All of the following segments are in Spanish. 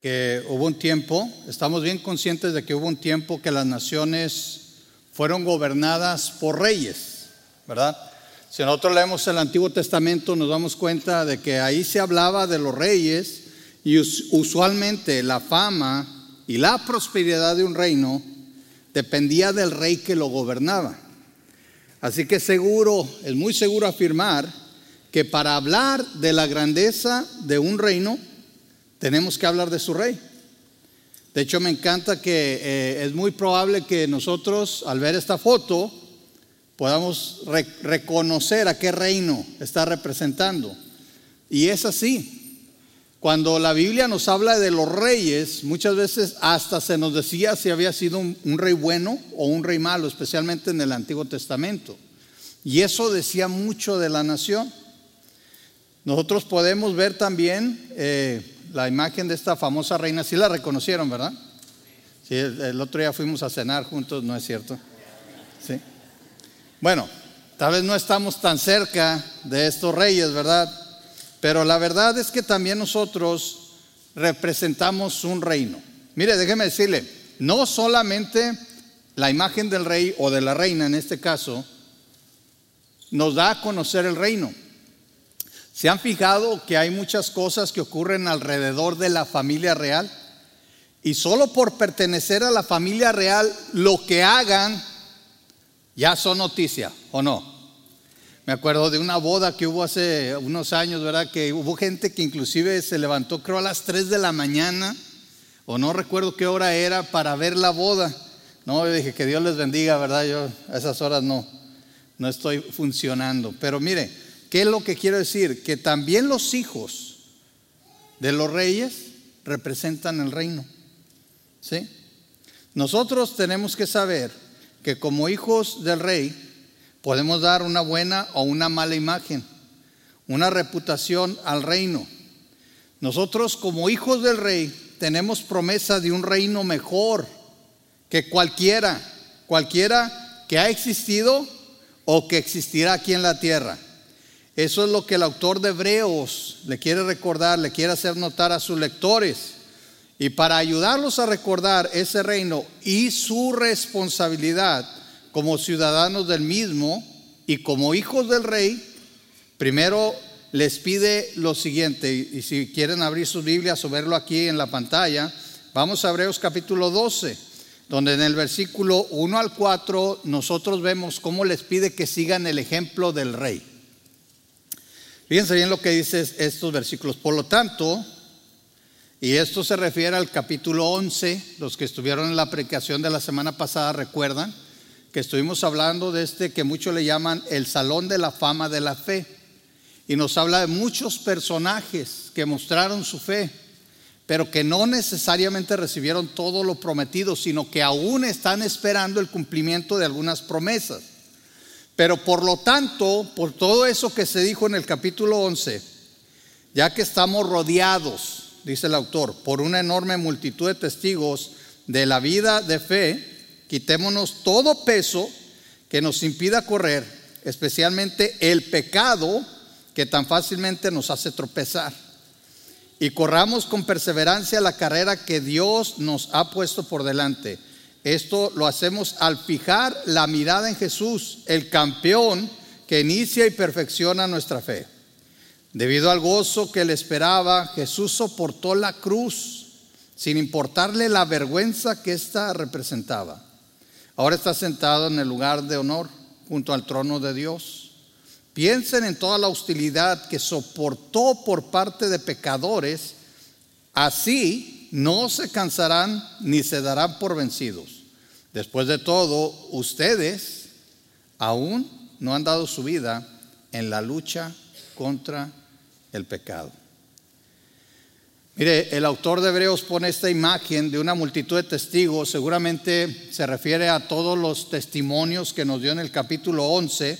que hubo un tiempo, estamos bien conscientes de que hubo un tiempo que las naciones fueron gobernadas por reyes, ¿verdad? Si nosotros leemos el Antiguo Testamento nos damos cuenta de que ahí se hablaba de los reyes y usualmente la fama y la prosperidad de un reino dependía del rey que lo gobernaba. Así que seguro, es muy seguro afirmar que para hablar de la grandeza de un reino, tenemos que hablar de su rey. De hecho, me encanta que eh, es muy probable que nosotros, al ver esta foto, podamos reconocer a qué reino está representando. Y es así. Cuando la Biblia nos habla de los reyes, muchas veces hasta se nos decía si había sido un, rey bueno o un rey malo, especialmente en el Antiguo Testamento. Y eso decía mucho de la nación. Nosotros podemos ver también eh, la imagen de esta famosa reina, sí la reconocieron, ¿verdad? Sí, el, otro día fuimos a cenar juntos, ¿no es cierto? Sí. Bueno, tal vez no estamos tan cerca de estos reyes, ¿verdad? Pero la verdad es que también nosotros representamos un reino. Mire, déjeme decirle, no solamente la imagen del rey o de la reina en este caso nos da a conocer el reino, ¿Se han fijado que hay muchas cosas que ocurren alrededor de la familia real? Y solo por pertenecer a la familia real, lo que hagan ya son noticia, ¿o no? Me acuerdo de una boda que hubo hace unos años, ¿verdad? Que hubo gente que inclusive se levantó, creo, a las 3 de la mañana, o no recuerdo qué hora era, para ver la boda. No, yo dije que Dios les bendiga, ¿verdad? Yo a esas horas no, no estoy funcionando. Pero mire, ¿Qué es lo que quiero decir? Que también los hijos de los reyes representan el reino. ¿Sí? Nosotros tenemos que saber que como hijos del rey podemos dar una buena o una mala imagen, una reputación al reino. Nosotros como hijos del rey tenemos promesa de un reino mejor que cualquiera, cualquiera que ha existido o que existirá aquí en la tierra. Eso es lo que el autor de Hebreos le quiere recordar, le quiere hacer notar a sus lectores. Y para ayudarlos a recordar ese reino y su responsabilidad como ciudadanos del mismo y como hijos del rey, primero les pide lo siguiente, y si quieren abrir sus Biblias o verlo aquí en la pantalla, vamos a Hebreos capítulo 12, donde en el versículo 1 al 4 nosotros vemos cómo les pide que sigan el ejemplo del rey. Fíjense bien lo que dice estos versículos. Por lo tanto, y esto se refiere al capítulo 11, los que estuvieron en la predicación de la semana pasada recuerdan que estuvimos hablando de este que muchos le llaman el Salón de la Fama de la Fe. Y nos habla de muchos personajes que mostraron su fe, pero que no necesariamente recibieron todo lo prometido, sino que aún están esperando el cumplimiento de algunas promesas. Pero por lo tanto, por todo eso que se dijo en el capítulo 11, ya que estamos rodeados, dice el autor, por una enorme multitud de testigos de la vida de fe, quitémonos todo peso que nos impida correr, especialmente el pecado que tan fácilmente nos hace tropezar. Y corramos con perseverancia la carrera que Dios nos ha puesto por delante esto lo hacemos al fijar la mirada en Jesús, el campeón que inicia y perfecciona nuestra fe. Debido al gozo que le esperaba, Jesús soportó la cruz sin importarle la vergüenza que ésta representaba. Ahora está sentado en el lugar de honor junto al trono de Dios. Piensen en toda la hostilidad que soportó por parte de pecadores, así no se cansarán ni se darán por vencidos. Después de todo, ustedes aún no han dado su vida en la lucha contra el pecado. Mire, el autor de Hebreos pone esta imagen de una multitud de testigos, seguramente se refiere a todos los testimonios que nos dio en el capítulo 11,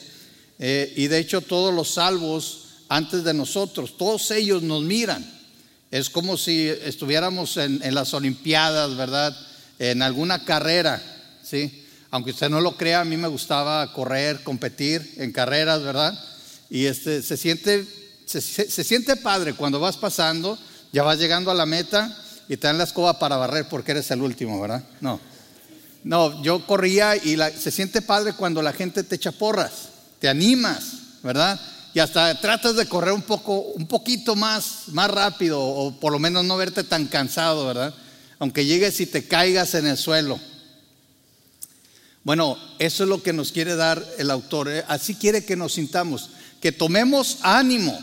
eh, y de hecho todos los salvos antes de nosotros, todos ellos nos miran es como si estuviéramos en, las Olimpiadas, ¿verdad? En alguna carrera, ¿sí? Aunque usted no lo crea, a mí me gustaba correr, competir en carreras, ¿verdad? Y este, se, siente, se, siente padre cuando vas pasando, ya vas llegando a la meta y te dan la escoba para barrer porque eres el último, ¿verdad? No. No, yo corría y se siente padre cuando la gente te echa porras, te animas, ¿verdad? Y hasta tratas de correr un poco, un poquito más, más rápido, o por lo menos no verte tan cansado, ¿verdad? Aunque llegues y te caigas en el suelo. Bueno, eso es lo que nos quiere dar el autor. ¿eh? Así quiere que nos sintamos, que tomemos ánimo,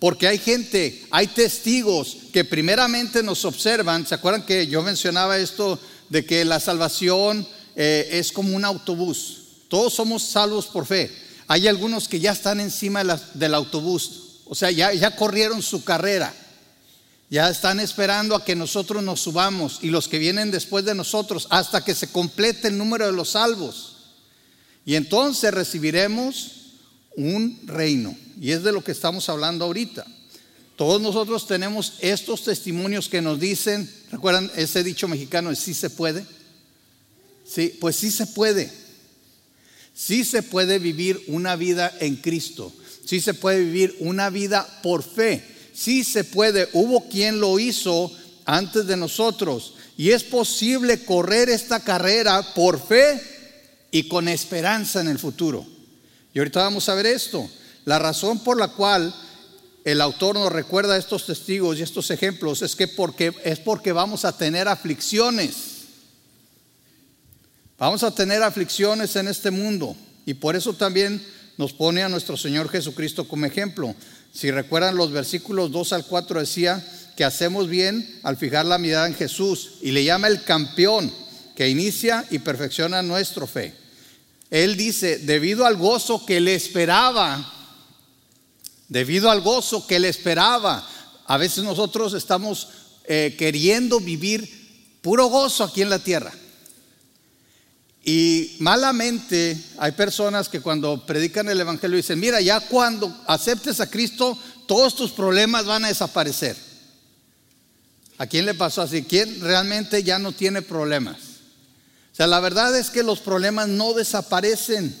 porque hay gente, hay testigos que primeramente nos observan. ¿Se acuerdan que yo mencionaba esto de que la salvación eh, es como un autobús? Todos somos salvos por fe. Hay algunos que ya están encima del autobús, o sea, ya, corrieron su carrera. Ya están esperando a que nosotros nos subamos y los que vienen después de nosotros hasta que se complete el número de los salvos. Y entonces recibiremos un reino. Y es de lo que estamos hablando ahorita. Todos nosotros tenemos estos testimonios que nos dicen, ¿recuerdan ese dicho mexicano sí se puede? Sí, pues sí se puede. Sí se puede vivir una vida en Cristo. Sí se puede vivir una vida por fe sí se puede. Hubo quien lo hizo antes de nosotros. Y es posible correr esta carrera por fe y con esperanza en el futuro. Y ahorita vamos a ver esto. La razón por la cual el autor nos recuerda estos testigos y estos ejemplos es que porque, es porque vamos a tener aflicciones. Vamos a tener aflicciones en este mundo. Y por eso también nos pone a nuestro Señor Jesucristo como ejemplo. Si recuerdan los versículos 2 al 4 decía que hacemos bien al fijar la mirada en Jesús y le llama el campeón que inicia y perfecciona nuestra fe. Él dice, debido al gozo que le esperaba, debido al gozo que le esperaba, a veces nosotros estamos eh, queriendo vivir puro gozo aquí en la tierra. Y malamente hay personas que cuando predican el Evangelio dicen, mira, ya cuando aceptes a Cristo, todos tus problemas van a desaparecer. ¿A quién le pasó así? ¿Quién realmente ya no tiene problemas? O sea, la verdad es que los problemas no desaparecen,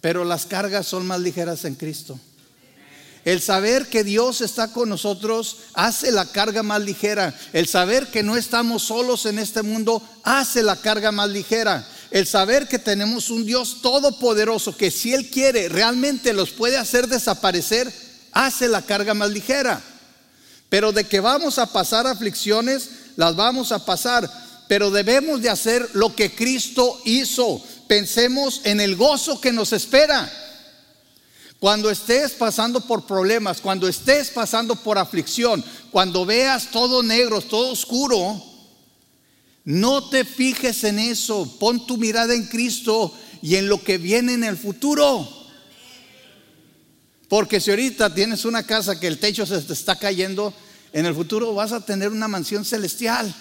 pero las cargas son más ligeras en Cristo. El saber que Dios está con nosotros hace la carga más ligera. El saber que no estamos solos en este mundo hace la carga más ligera. El saber que tenemos un Dios todopoderoso que si Él quiere realmente los puede hacer desaparecer, hace la carga más ligera. Pero de que vamos a pasar aflicciones, las vamos a pasar. Pero debemos de hacer lo que Cristo hizo. Pensemos en el gozo que nos espera. Cuando estés pasando por problemas, cuando estés pasando por aflicción, cuando veas todo negro, todo oscuro, no te fijes en eso. Pon tu mirada en Cristo y en lo que viene en el futuro. Porque si ahorita tienes una casa que el techo se te está cayendo, en el futuro vas a tener una mansión celestial.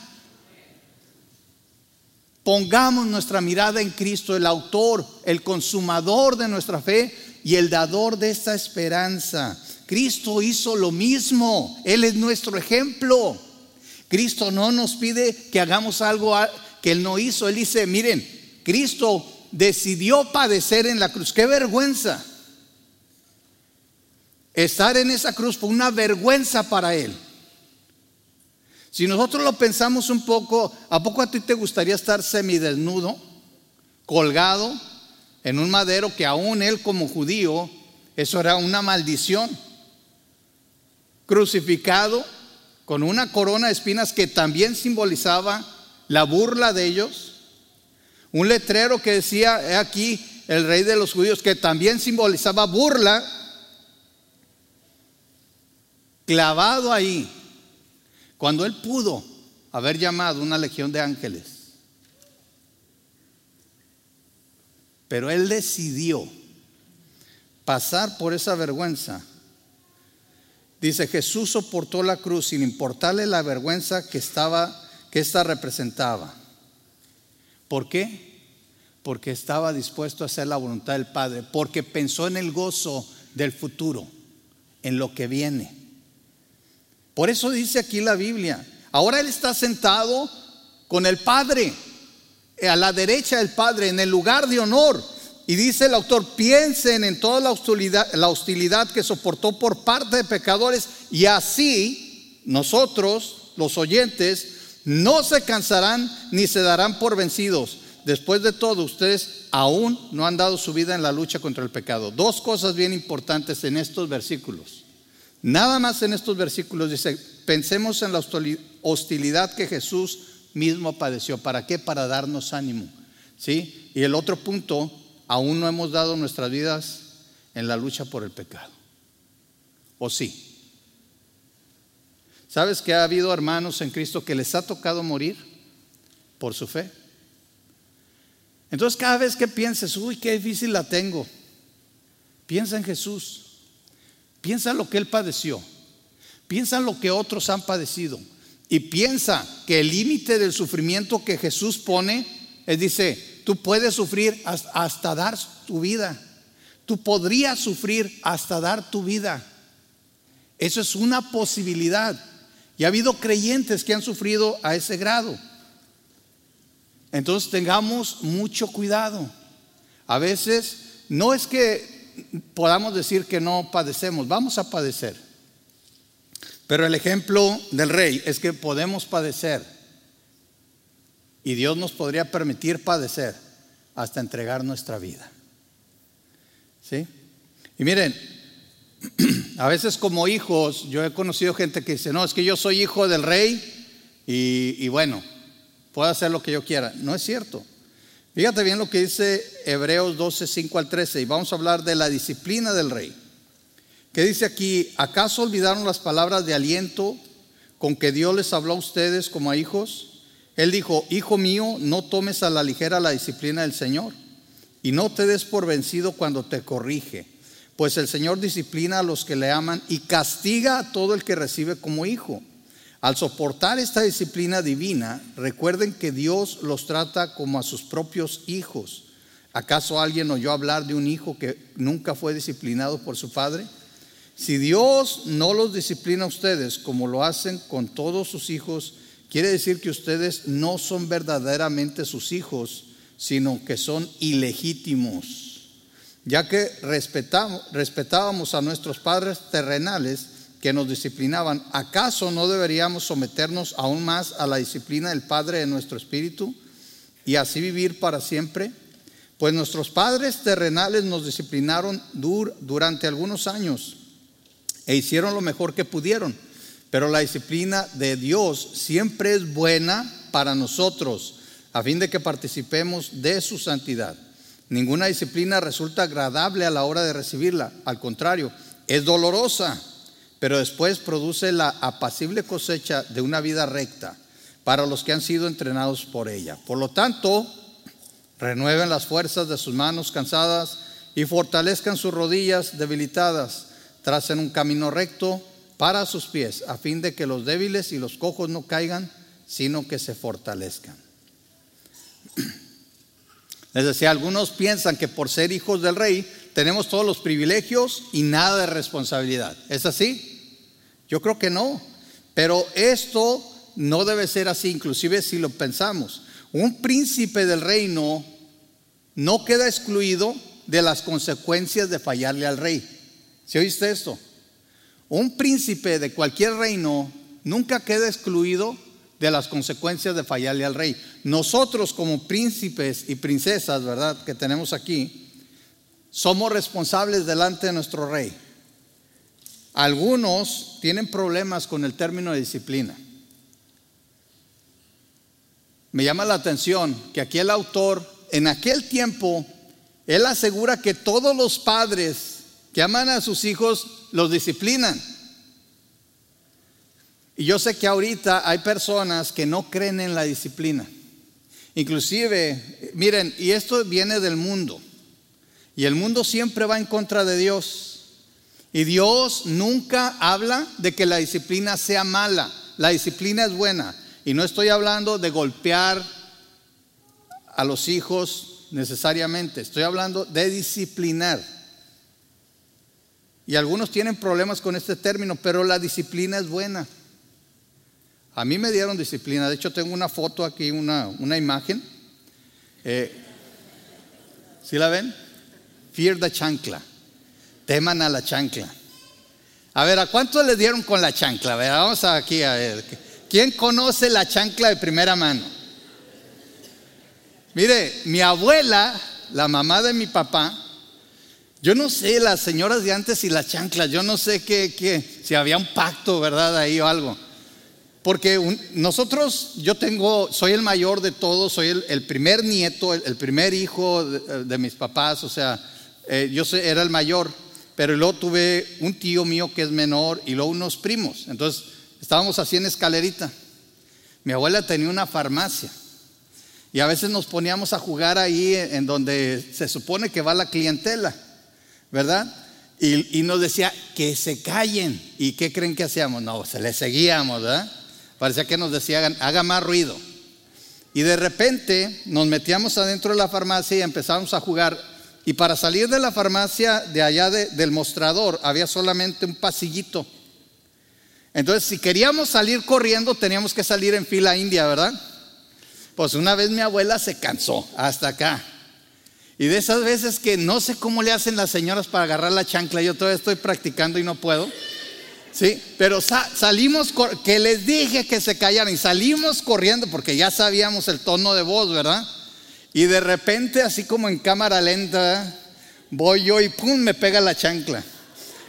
Pongamos nuestra mirada en Cristo, el autor, el consumador de nuestra fe, y el dador de esta esperanza. Cristo hizo lo mismo, Él es nuestro ejemplo. Cristo no nos pide que hagamos algo que Él no hizo. Él dice, miren, Cristo decidió padecer en la cruz. Qué vergüenza. Estar en esa cruz fue una vergüenza para Él. Si nosotros lo pensamos un poco, ¿a poco a ti te gustaría estar semidesnudo, colgado, en un madero que aún él como judío, eso era una maldición. Crucificado con una corona de espinas que también simbolizaba la burla de ellos. Un letrero que decía, he aquí el rey de los judíos, que también simbolizaba burla. Clavado ahí, cuando él pudo haber llamado una legión de ángeles Pero él decidió pasar por esa vergüenza. Dice, Jesús soportó la cruz sin importarle la vergüenza que estaba que esta representaba. ¿Por qué? Porque estaba dispuesto a hacer la voluntad del Padre, porque pensó en el gozo del futuro, en lo que viene. Por eso dice aquí la Biblia, ahora él está sentado con el Padre a la derecha del Padre, en el lugar de honor. Y dice el autor, piensen en toda la hostilidad, la hostilidad que soportó por parte de pecadores y así nosotros los oyentes, no se cansarán ni se darán por vencidos. Después de todo, ustedes aún no han dado su vida en la lucha contra el pecado. Dos cosas bien importantes en estos versículos. Nada más en estos versículos dice, pensemos en la hostilidad que Jesús mismo padeció. ¿Para qué? Para darnos ánimo. ¿Sí? Y el otro punto, aún no hemos dado nuestras vidas en la lucha por el pecado. ¿O sí? ¿Sabes que ha habido hermanos en Cristo que les ha tocado morir por su fe? Entonces cada vez que pienses, uy, qué difícil la tengo, piensa en Jesús, piensa en lo que Él padeció, piensa en lo que otros han padecido y piensa que el límite del sufrimiento que Jesús pone, Él dice, tú puedes sufrir hasta dar tu vida, tú podrías sufrir hasta dar tu vida. Eso es una posibilidad. Y ha habido creyentes que han sufrido a ese grado. Entonces tengamos mucho cuidado. A veces no es que podamos decir que no padecemos, vamos a padecer. Pero el ejemplo del rey es que podemos padecer. Y Dios nos podría permitir padecer hasta entregar nuestra vida. ¿Sí? Y miren, a veces como hijos, yo he conocido gente que dice, no, es que yo soy hijo del rey y, bueno, puedo hacer lo que yo quiera. No es cierto. Fíjate bien lo que dice Hebreos 12, 5 al 13 y vamos a hablar de la disciplina del rey. Que dice aquí, ¿acaso olvidaron las palabras de aliento con que Dios les habló a ustedes como a hijos? Él dijo, hijo mío, no tomes a la ligera la disciplina del Señor y no te des por vencido cuando te corrige pues el Señor disciplina a los que le aman y castiga a todo el que recibe como hijo. Al soportar esta disciplina divina, recuerden que Dios los trata como a sus propios hijos. ¿Acaso alguien oyó hablar de un hijo que nunca fue disciplinado por su padre? Si Dios no los disciplina a ustedes como lo hacen con todos sus hijos, quiere decir que ustedes no son verdaderamente sus hijos, sino que son ilegítimos ya que respetábamos a nuestros padres terrenales que nos disciplinaban, ¿acaso no deberíamos someternos aún más a la disciplina del Padre de nuestro espíritu y así vivir para siempre? Pues nuestros padres terrenales nos disciplinaron durante algunos años e hicieron lo mejor que pudieron, pero la disciplina de Dios siempre es buena para nosotros, a fin de que participemos de su santidad. Ninguna disciplina resulta agradable a la hora de recibirla. Al contrario, es dolorosa, pero después produce la apacible cosecha de una vida recta para los que han sido entrenados por ella. Por lo tanto, renueven las fuerzas de sus manos cansadas y fortalezcan sus rodillas debilitadas. Tracen un camino recto para sus pies, a fin de que los débiles y los cojos no caigan, sino que se fortalezcan. Les decía, algunos piensan que por ser hijos del rey tenemos todos los privilegios y nada de responsabilidad. ¿Es así? Yo creo que no. Pero esto no debe ser así, inclusive si lo pensamos. Un príncipe del reino no queda excluido de las consecuencias de fallarle al rey. ¿Se oíste esto? Un príncipe de cualquier reino nunca queda excluido de las consecuencias de fallarle al rey. Nosotros como príncipes y princesas, ¿verdad? Que tenemos aquí, somos responsables delante de nuestro rey. Algunos tienen problemas con el término de disciplina. Me llama la atención que aquí el autor, en aquel tiempo, él asegura que todos los padres que aman a sus hijos los disciplinan. Y yo sé que ahorita hay personas que no creen en la disciplina. Inclusive, miren, y esto viene del mundo. Y el mundo siempre va en contra de Dios. Y Dios nunca habla de que la disciplina sea mala. La disciplina es buena. Y no estoy hablando de golpear a los hijos necesariamente. Estoy hablando de disciplinar. Y algunos tienen problemas con este término, pero la disciplina es buena. A mí me dieron disciplina. De hecho, tengo una foto aquí, una, una imagen. Eh, ¿Sí la ven? Fear the chancla. Teman a la chancla. A ver, ¿a cuántos le dieron con la chancla? A vamos aquí a ver. ¿Quién conoce la chancla de primera mano? Mire, mi abuela, la mamá de mi papá, yo no sé, las señoras de antes y las chanclas, yo no sé qué, si había un pacto, ¿verdad? Ahí o algo. Porque nosotros, yo tengo, soy el mayor de todos, soy el, primer nieto, el, primer hijo de, mis papás, o sea, eh, yo era el mayor, pero luego tuve un tío mío que es menor y luego unos primos. Entonces, estábamos así en escalerita. Mi abuela tenía una farmacia y a veces nos poníamos a jugar ahí en donde se supone que va la clientela. ¿Verdad? Y, nos decía que se callen. ¿Y qué creen que hacíamos? No, se le seguíamos, ¿verdad? Parecía que nos decía, haga más ruido. Y de repente nos metíamos adentro de la farmacia y empezábamos a jugar. Y para salir de la farmacia, de allá del mostrador, había solamente un pasillito. Entonces, si queríamos salir corriendo, teníamos que salir en fila india, ¿verdad? Pues una vez mi abuela se cansó hasta acá. Y de esas veces que no sé cómo le hacen las señoras para agarrar la chancla, yo todavía estoy practicando y no puedo. Sí, pero salimos, que les dije que se callaran y salimos corriendo porque ya sabíamos el tono de voz, ¿verdad? Y de repente, así como en cámara lenta, voy yo y pum, me pega la chancla.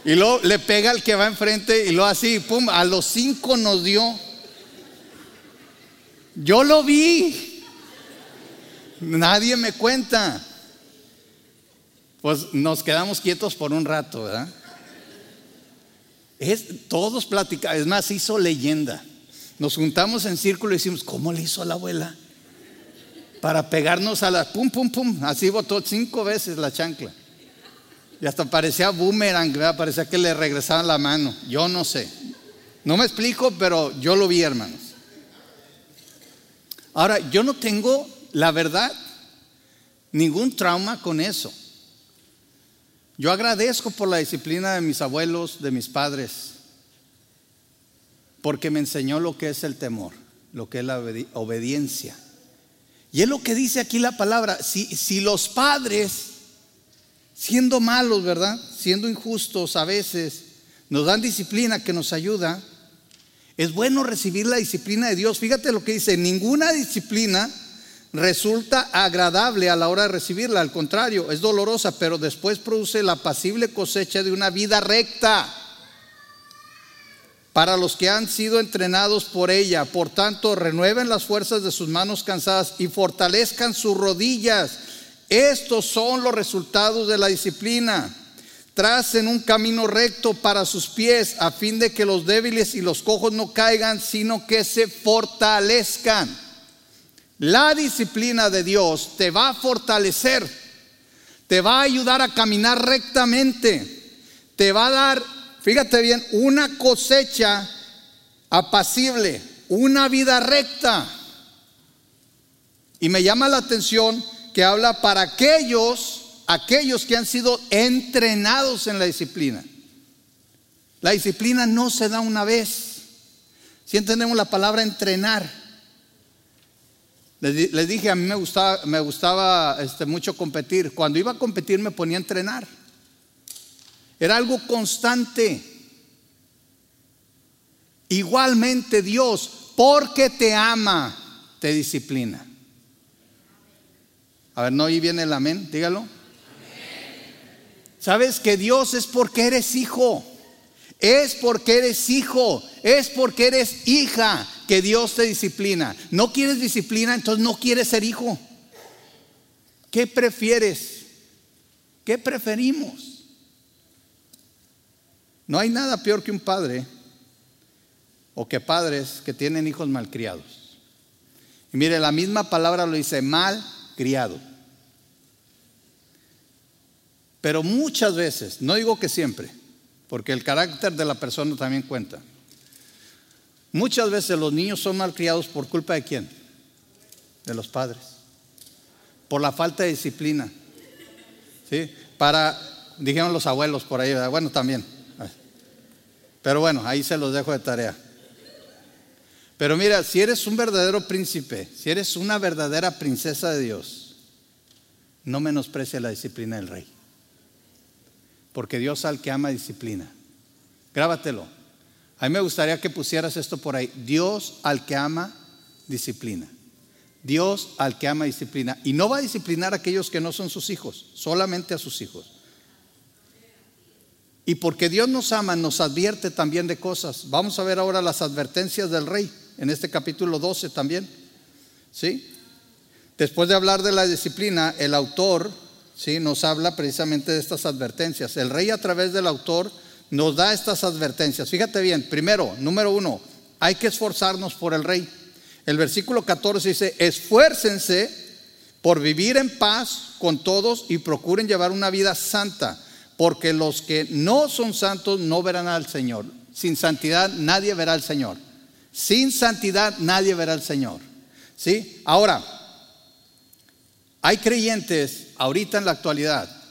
Y luego le pega al que va enfrente y luego así, pum, a los cinco nos dio. Yo lo vi. Nadie me cuenta pues nos quedamos quietos por un rato, ¿verdad? Es, todos platicaban, es más, hizo leyenda. Nos juntamos en círculo y decimos, ¿cómo le hizo la abuela? Para pegarnos a la pum, pum, pum. Así botó cinco veces la chancla. Y hasta parecía boomerang, ¿verdad? parecía que le regresaban la mano. Yo no sé. No me explico, pero yo lo vi, hermanos. Ahora, yo no tengo, la verdad, ningún trauma con eso. Yo agradezco por la disciplina de mis abuelos, de mis padres, porque me enseñó lo que es el temor, lo que es la obediencia. Y es lo que dice aquí la palabra, si, si los padres, siendo malos, ¿verdad? Siendo injustos a veces, nos dan disciplina que nos ayuda, es bueno recibir la disciplina de Dios. Fíjate lo que dice, ninguna disciplina resulta agradable a la hora de recibirla, al contrario, es dolorosa, pero después produce la pasible cosecha de una vida recta para los que han sido entrenados por ella. Por tanto, renueven las fuerzas de sus manos cansadas y fortalezcan sus rodillas. Estos son los resultados de la disciplina. Tracen un camino recto para sus pies a fin de que los débiles y los cojos no caigan, sino que se fortalezcan. La disciplina de Dios te va a fortalecer, te va a ayudar a caminar rectamente, te va a dar, fíjate bien, una cosecha apacible, una vida recta. Y me llama la atención que habla para aquellos, aquellos que han sido entrenados en la disciplina. La disciplina no se da una vez. Si entendemos la palabra entrenar, les, dije, a mí me gustaba, me gustaba este, mucho competir. Cuando iba a competir me ponía a entrenar. Era algo constante. Igualmente Dios, porque te ama, te disciplina. A ver, no, ahí viene el amén, dígalo. Sabes que Dios es porque eres hijo. Es porque eres hijo, es porque eres hija que Dios te disciplina. No quieres disciplina, entonces no quieres ser hijo. ¿Qué prefieres? ¿Qué preferimos? No hay nada peor que un padre o que padres que tienen hijos malcriados. Y mire, la misma palabra lo dice, mal criado. Pero muchas veces, no digo que siempre, porque el carácter de la persona también cuenta. Muchas veces los niños son malcriados por culpa de quién? De los padres. Por la falta de disciplina. ¿Sí? Para, dijeron los abuelos por ahí, bueno, también. Pero bueno, ahí se los dejo de tarea. Pero mira, si eres un verdadero príncipe, si eres una verdadera princesa de Dios, no menosprecia la disciplina del rey. Porque Dios al que ama disciplina. Grábatelo. A mí me gustaría que pusieras esto por ahí. Dios al que ama, disciplina. Dios al que ama, disciplina. Y no va a disciplinar a aquellos que no son sus hijos, solamente a sus hijos. Y porque Dios nos ama, nos advierte también de cosas. Vamos a ver ahora las advertencias del rey en este capítulo 12 también. ¿Sí? Después de hablar de la disciplina, el autor ¿sí? nos habla precisamente de estas advertencias. El rey a través del autor nos da estas advertencias. Fíjate bien, primero, número uno, hay que esforzarnos por el rey. El versículo 14 dice, esfuércense por vivir en paz con todos y procuren llevar una vida santa, porque los que no son santos no verán al Señor. Sin santidad nadie verá al Señor. Sin santidad nadie verá al Señor. ¿Sí? Ahora, hay creyentes ahorita en la actualidad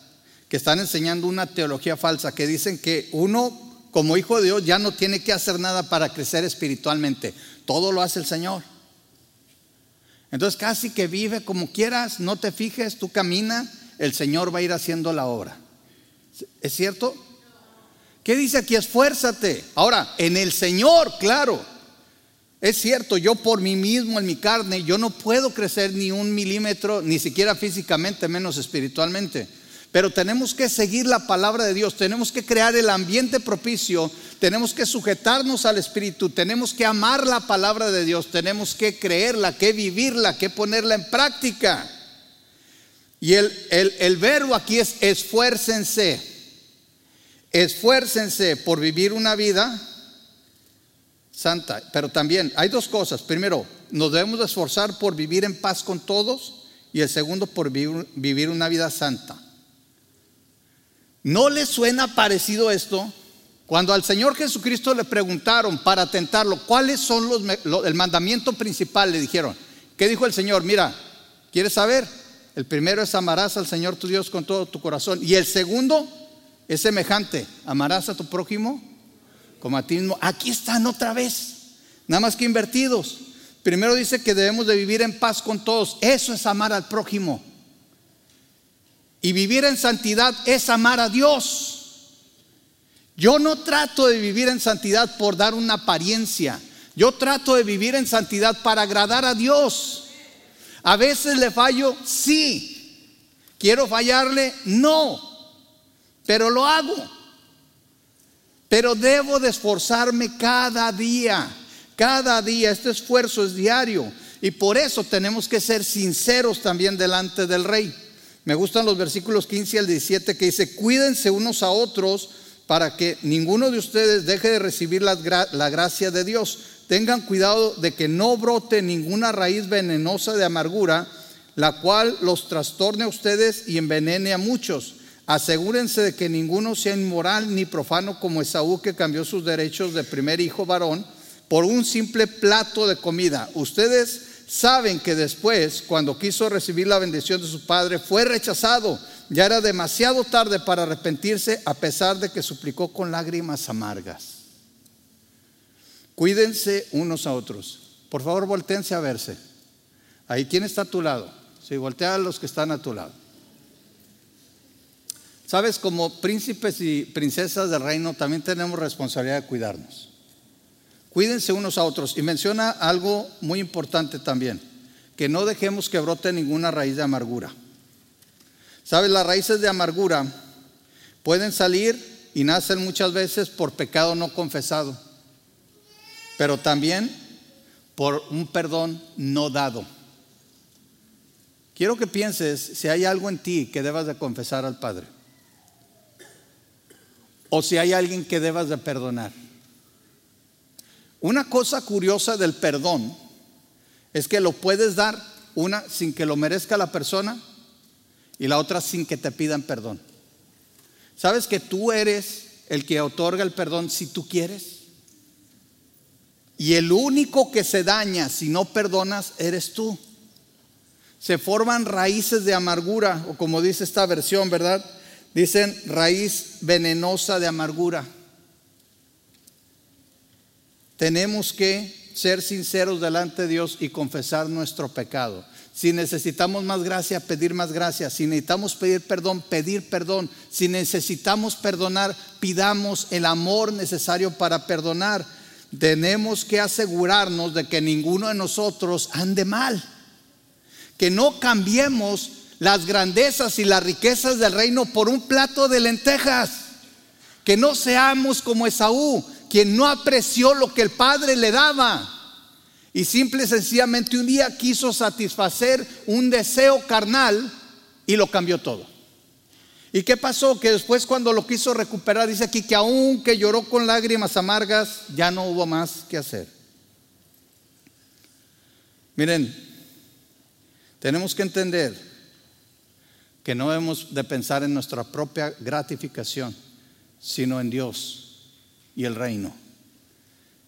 que están enseñando una teología falsa, que dicen que uno como hijo de Dios ya no tiene que hacer nada para crecer espiritualmente, todo lo hace el Señor. Entonces casi que vive como quieras, no te fijes, tú camina, el Señor va a ir haciendo la obra. ¿Es cierto? ¿Qué dice aquí? Esfuérzate. Ahora, en el Señor, claro. Es cierto, yo por mí mismo, en mi carne, yo no puedo crecer ni un milímetro, ni siquiera físicamente, menos espiritualmente. Pero tenemos que seguir la palabra de Dios, tenemos que crear el ambiente propicio, tenemos que sujetarnos al Espíritu, tenemos que amar la palabra de Dios, tenemos que creerla, que vivirla, que ponerla en práctica. Y el, el, el verbo aquí es esfuércense, esfuércense por vivir una vida santa. Pero también hay dos cosas. Primero, nos debemos esforzar por vivir en paz con todos y el segundo, por vivir, una vida santa. ¿No le suena parecido esto? Cuando al Señor Jesucristo le preguntaron para tentarlo, ¿cuáles son los, el mandamiento principal? Le dijeron, ¿qué dijo el Señor? Mira, ¿quieres saber? El primero es amarás al Señor tu Dios con todo tu corazón. Y el segundo es semejante, amarás a tu prójimo como a ti mismo. Aquí están otra vez, nada más que invertidos. Primero dice que debemos de vivir en paz con todos. Eso es amar al prójimo. Y vivir en santidad es amar a Dios. Yo no trato de vivir en santidad por dar una apariencia. Yo trato de vivir en santidad para agradar a Dios. A veces le fallo, sí. Quiero fallarle, no. Pero lo hago. Pero debo de esforzarme cada día, cada día. Este esfuerzo es diario. Y por eso tenemos que ser sinceros también delante del rey. Me gustan los versículos 15 al 17 que dice, cuídense unos a otros para que ninguno de ustedes deje de recibir la, la gracia de Dios. Tengan cuidado de que no brote ninguna raíz venenosa de amargura, la cual los trastorne a ustedes y envenene a muchos. Asegúrense de que ninguno sea inmoral ni profano como Esaú que cambió sus derechos de primer hijo varón por un simple plato de comida. Ustedes saben que después, cuando quiso recibir la bendición de su padre, fue rechazado. Ya era demasiado tarde para arrepentirse a pesar de que suplicó con lágrimas amargas. Cuídense unos a otros. Por favor, volteense a verse. Ahí, ¿quién está a tu lado? Sí, voltea a los que están a tu lado. Sabes, como príncipes y princesas del reino también tenemos responsabilidad de cuidarnos. Cuídense unos a otros. Y menciona algo muy importante también, que no dejemos que brote ninguna raíz de amargura. Sabes, las raíces de amargura pueden salir y nacen muchas veces por pecado no confesado, pero también por un perdón no dado. Quiero que pienses si hay algo en ti que debas de confesar al Padre o si hay alguien que debas de perdonar. Una cosa curiosa del perdón es que lo puedes dar una sin que lo merezca la persona y la otra sin que te pidan perdón. ¿Sabes que tú eres el que otorga el perdón si tú quieres? Y el único que se daña si no perdonas eres tú. Se forman raíces de amargura, o como dice esta versión, ¿verdad? Dicen raíz venenosa de amargura. Tenemos que ser sinceros delante de Dios y confesar nuestro pecado. Si necesitamos más gracia, pedir más gracia. Si necesitamos pedir perdón, pedir perdón. Si necesitamos perdonar, pidamos el amor necesario para perdonar. tenemos que asegurarnos de que ninguno de nosotros ande mal. Que no cambiemos las grandezas y las riquezas del reino por un plato de lentejas. Que no seamos como Esaú, quien no apreció lo que el Padre le daba. Y simple y sencillamente un día quiso satisfacer un deseo carnal y lo cambió todo. ¿Y qué pasó? Que después cuando lo quiso recuperar, dice aquí que aún que lloró con lágrimas amargas, ya no hubo más que hacer. Miren, tenemos que entender que no debemos de pensar en nuestra propia gratificación, sino en Dios y el reino.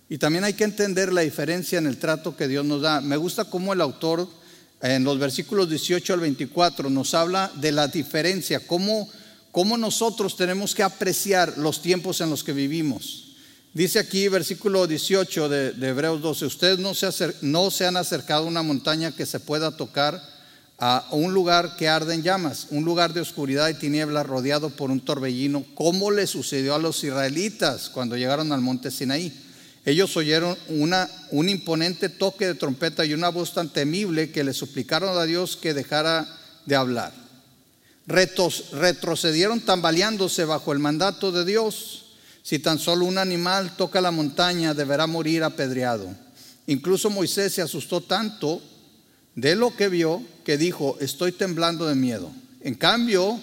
Y también hay que entender la diferencia en el trato que Dios nos da. Me gusta cómo el autor en los versículos 18 al 24 nos habla de la diferencia, cómo, cómo nosotros tenemos que apreciar los tiempos en los que vivimos. Dice aquí, versículo 18 de, Hebreos 12, ustedes no se, no se han acercado a una montaña que se pueda tocar, a un lugar que arde en llamas, un lugar de oscuridad y tinieblas rodeado por un torbellino, como le sucedió a los israelitas cuando llegaron al monte Sinaí. Ellos oyeron una, un imponente toque de trompeta y una voz tan temible que le suplicaron a Dios que dejara de hablar. retrocedieron tambaleándose bajo el mandato de Dios. Si tan solo un animal toca la montaña, deberá morir apedreado. Incluso Moisés se asustó tanto de lo que vio que dijo, estoy temblando de miedo. En cambio,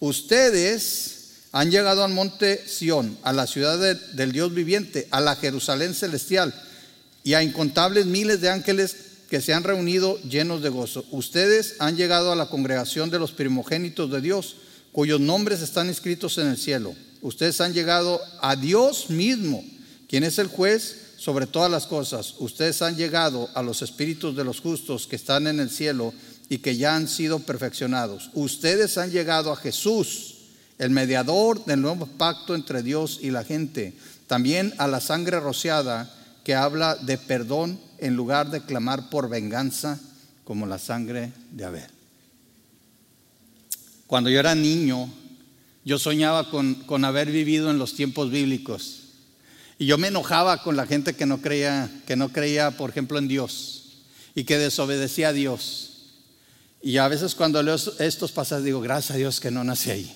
ustedes han llegado al monte Sión, a la ciudad del Dios viviente, a la Jerusalén celestial y a incontables miles de ángeles que se han reunido llenos de gozo. Ustedes han llegado a la congregación de los primogénitos de Dios, cuyos nombres están escritos en el cielo. Ustedes han llegado a Dios mismo, quien es el juez sobre todas las cosas. Ustedes han llegado a los espíritus de los justos que están en el cielo y que ya han sido perfeccionados. Ustedes han llegado a Jesús el mediador del nuevo pacto entre Dios y la gente, también a la sangre rociada que habla de perdón en lugar de clamar por venganza como la sangre de Abel. Cuando yo era niño, yo soñaba con, con haber vivido en los tiempos bíblicos. Y yo me enojaba con la gente que no creía, que no creía, por ejemplo, en Dios y que desobedecía a Dios. Y a veces cuando leo estos pasajes digo, gracias a Dios que no nací ahí.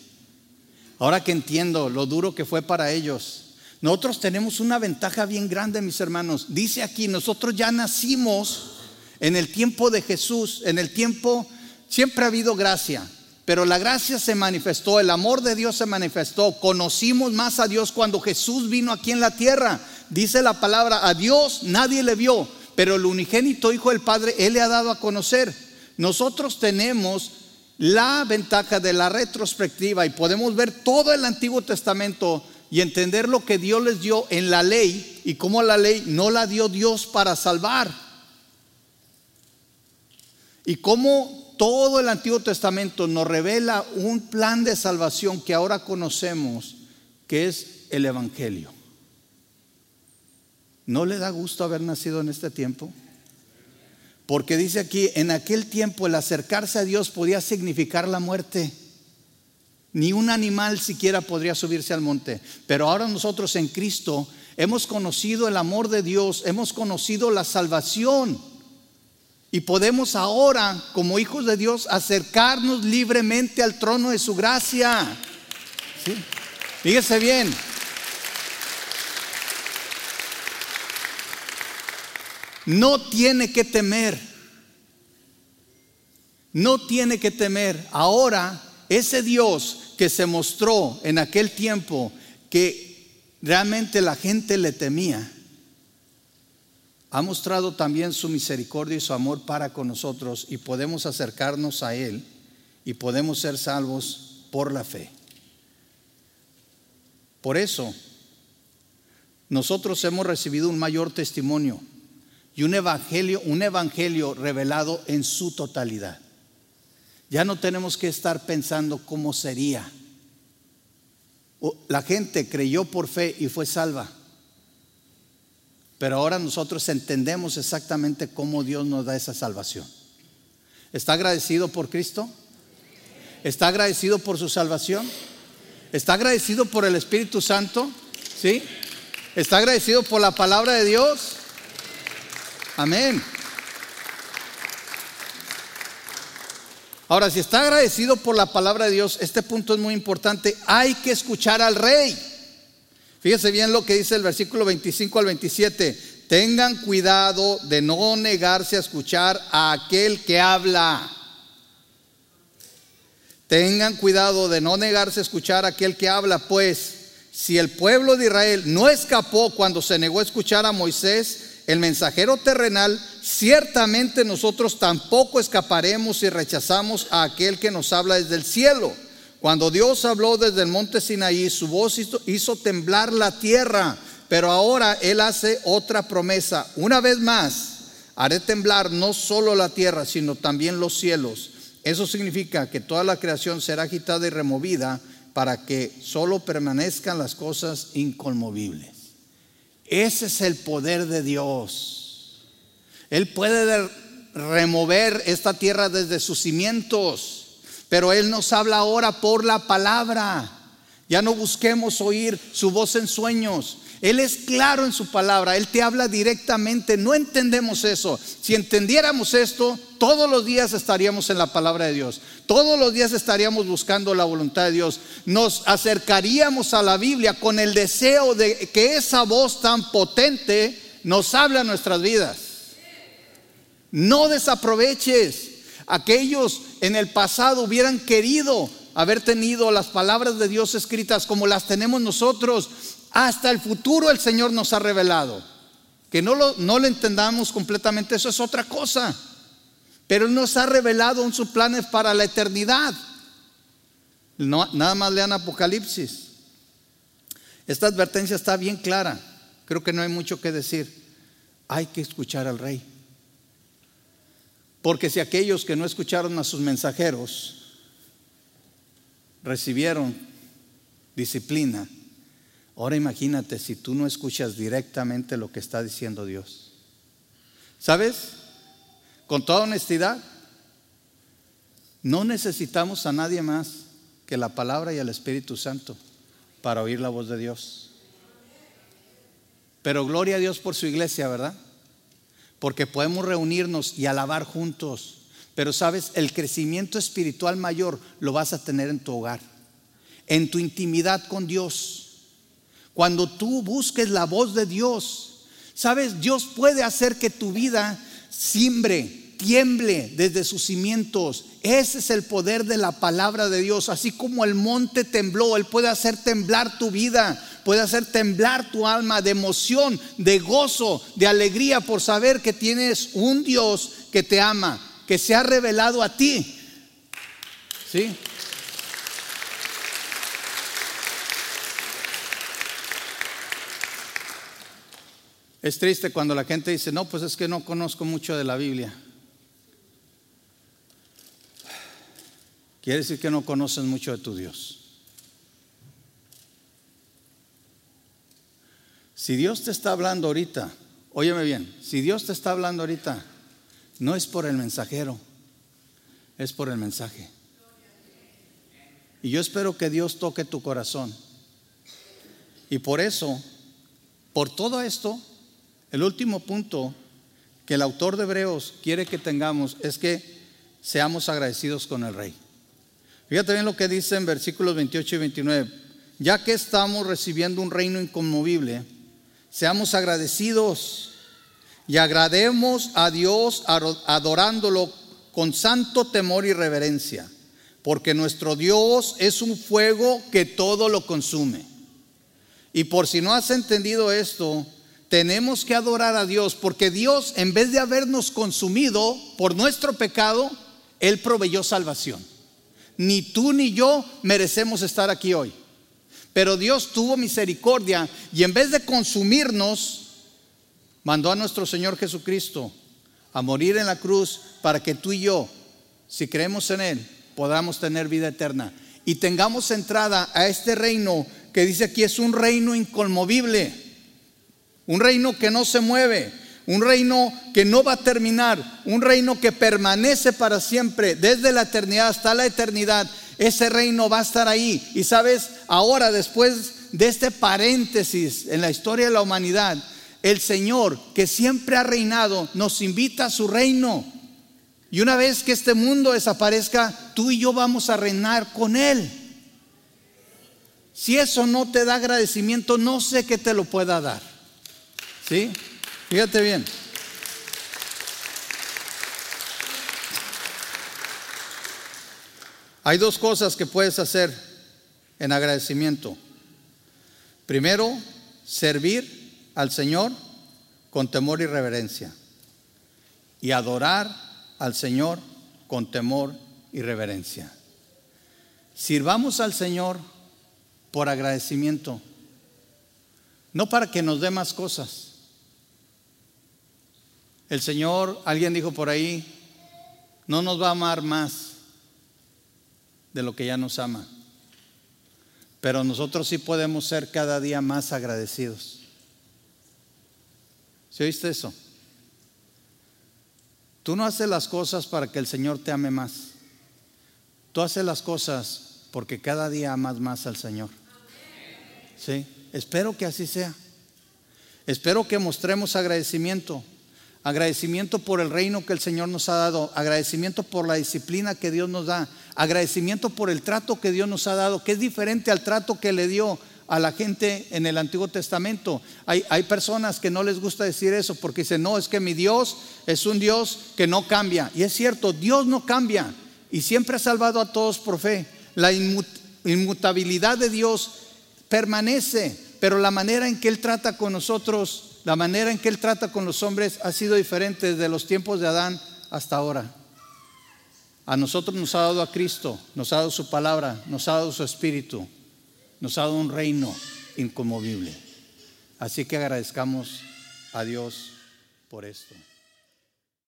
Ahora que entiendo lo duro que fue para ellos, nosotros tenemos una ventaja bien grande, mis hermanos. Dice aquí, nosotros ya nacimos en el tiempo de Jesús, en el tiempo, siempre ha habido gracia, pero la gracia se manifestó, el amor de Dios se manifestó, conocimos más a Dios cuando Jesús vino aquí en la tierra. Dice la palabra, a Dios nadie le vio, pero el unigénito Hijo del Padre, Él le ha dado a conocer. Nosotros tenemos la ventaja de la retrospectiva y podemos ver todo el Antiguo Testamento y entender lo que Dios les dio en la ley y cómo la ley no la dio Dios para salvar. Y cómo todo el Antiguo Testamento nos revela un plan de salvación que ahora conocemos, que es el Evangelio. ¿No le da gusto haber nacido en este tiempo? Porque dice aquí, en aquel tiempo el acercarse a Dios podía significar la muerte. Ni un animal siquiera podría subirse al monte. Pero ahora nosotros en Cristo hemos conocido el amor de Dios, hemos conocido la salvación. Y podemos ahora, como hijos de Dios, acercarnos libremente al trono de su gracia. Fíjese bien. No tiene que temer. No tiene que temer. Ahora, ese Dios que se mostró en aquel tiempo que realmente la gente le temía, ha mostrado también su misericordia y su amor para con nosotros y podemos acercarnos a Él y podemos ser salvos por la fe. Por eso, nosotros hemos recibido un mayor testimonio y un evangelio, un evangelio revelado en su totalidad. Ya no tenemos que estar pensando cómo sería. La gente creyó por fe y fue salva. Pero ahora nosotros entendemos exactamente cómo Dios nos da esa salvación. ¿Está agradecido por Cristo? ¿Está agradecido por su salvación? ¿Está agradecido por el Espíritu Santo? ¿Sí? ¿Está agradecido por la palabra de Dios? Amén. Ahora, si está agradecido por la palabra de Dios, este punto es muy importante. Hay que escuchar al rey. Fíjese bien lo que dice el versículo 25 al 27. Tengan cuidado de no negarse a escuchar a aquel que habla. Tengan cuidado de no negarse a escuchar a aquel que habla, pues si el pueblo de Israel no escapó cuando se negó a escuchar a Moisés, el mensajero terrenal, ciertamente nosotros tampoco escaparemos si rechazamos a aquel que nos habla desde el cielo. Cuando Dios habló desde el monte Sinaí, su voz hizo, temblar la tierra, pero ahora Él hace otra promesa. Una vez más, haré temblar no solo la tierra, sino también los cielos. Eso significa que toda la creación será agitada y removida para que solo permanezcan las cosas inconmovibles. Ese es el poder de Dios. Él puede remover esta tierra desde sus cimientos, pero Él nos habla ahora por la palabra. Ya no busquemos oír su voz en sueños. Él es claro en su palabra, Él te habla directamente, no entendemos eso. Si entendiéramos esto, todos los días estaríamos en la palabra de Dios, todos los días estaríamos buscando la voluntad de Dios, nos acercaríamos a la Biblia con el deseo de que esa voz tan potente nos hable a nuestras vidas. No desaproveches. Aquellos en el pasado hubieran querido haber tenido las palabras de Dios escritas como las tenemos nosotros hasta el futuro el Señor nos ha revelado. Que no lo, no lo entendamos completamente, eso es otra cosa. Pero Él nos ha revelado en sus planes para la eternidad. No, nada más lean Apocalipsis. Esta advertencia está bien clara. Creo que no hay mucho que decir. Hay que escuchar al rey. Porque si aquellos que no escucharon a sus mensajeros recibieron disciplina, Ahora imagínate si tú no escuchas directamente lo que está diciendo Dios. ¿Sabes? Con toda honestidad, no necesitamos a nadie más que la palabra y el Espíritu Santo para oír la voz de Dios. Pero gloria a Dios por su iglesia, ¿verdad? Porque podemos reunirnos y alabar juntos. Pero sabes, el crecimiento espiritual mayor lo vas a tener en tu hogar, en tu intimidad con Dios cuando tú busques la voz de Dios, sabes, Dios puede hacer que tu vida simbre, tiemble desde sus cimientos. Ese es el poder de la palabra de Dios. Así como el monte tembló, Él puede hacer temblar tu vida, puede hacer temblar tu alma de emoción, de gozo, de alegría por saber que tienes un Dios que te ama, que se ha revelado a ti. ¿Sí? Es triste cuando la gente dice, no, pues es que no conozco mucho de la Biblia. Quiere decir que no conoces mucho de tu Dios. Si Dios te está hablando ahorita, óyeme bien, si Dios te está hablando ahorita, no es por el mensajero, es por el mensaje. Y yo espero que Dios toque tu corazón. Y por eso, por todo esto, el último punto que el autor de Hebreos quiere que tengamos es que seamos agradecidos con el rey. Fíjate bien lo que dice en versículos 28 y 29. Ya que estamos recibiendo un reino inconmovible, seamos agradecidos y agrademos a Dios adorándolo con santo temor y reverencia, porque nuestro Dios es un fuego que todo lo consume. Y por si no has entendido esto, tenemos que adorar a Dios porque Dios, en vez de habernos consumido por nuestro pecado, Él proveyó salvación. Ni tú ni yo merecemos estar aquí hoy. Pero Dios tuvo misericordia y en vez de consumirnos, mandó a nuestro Señor Jesucristo a morir en la cruz para que tú y yo, si creemos en Él, podamos tener vida eterna y tengamos entrada a este reino que dice aquí es un reino inconmovible un reino que no se mueve, un reino que no va a terminar, un reino que permanece para siempre, desde la eternidad hasta la eternidad. Ese reino va a estar ahí. Y sabes, ahora después de este paréntesis en la historia de la humanidad, el Señor, que siempre ha reinado, nos invita a su reino. Y una vez que este mundo desaparezca, tú y yo vamos a reinar con Él. Si eso no te da agradecimiento, no sé qué te lo pueda dar. ¿Sí? Fíjate bien. Hay dos cosas que puedes hacer en agradecimiento. Primero, servir al Señor con temor y reverencia. Y adorar al Señor con temor y reverencia. Sirvamos al Señor por agradecimiento, no para que nos dé más cosas. El Señor, alguien dijo por ahí, no nos va a amar más de lo que ya nos ama. Pero nosotros sí podemos ser cada día más agradecidos. ¿Se oíste eso? Tú no haces las cosas para que el Señor te ame más. Tú haces las cosas porque cada día amas más al Señor. Sí, espero que así sea. Espero que mostremos agradecimiento. Agradecimiento por el reino que el Señor nos ha dado. Agradecimiento por la disciplina que Dios nos da. Agradecimiento por el trato que Dios nos ha dado, que es diferente al trato que le dio a la gente en el Antiguo Testamento. Hay, hay, personas que no les gusta decir eso porque dicen, no, es que mi Dios es un Dios que no cambia. Y es cierto, Dios no cambia y siempre ha salvado a todos por fe. La inmutabilidad de Dios permanece, pero la manera en que Él trata con nosotros la manera en que Él trata con los hombres ha sido diferente desde los tiempos de Adán hasta ahora. A nosotros nos ha dado a Cristo, nos ha dado su palabra, nos ha dado su espíritu, nos ha dado un reino inconmovible. Así que agradezcamos a Dios por esto.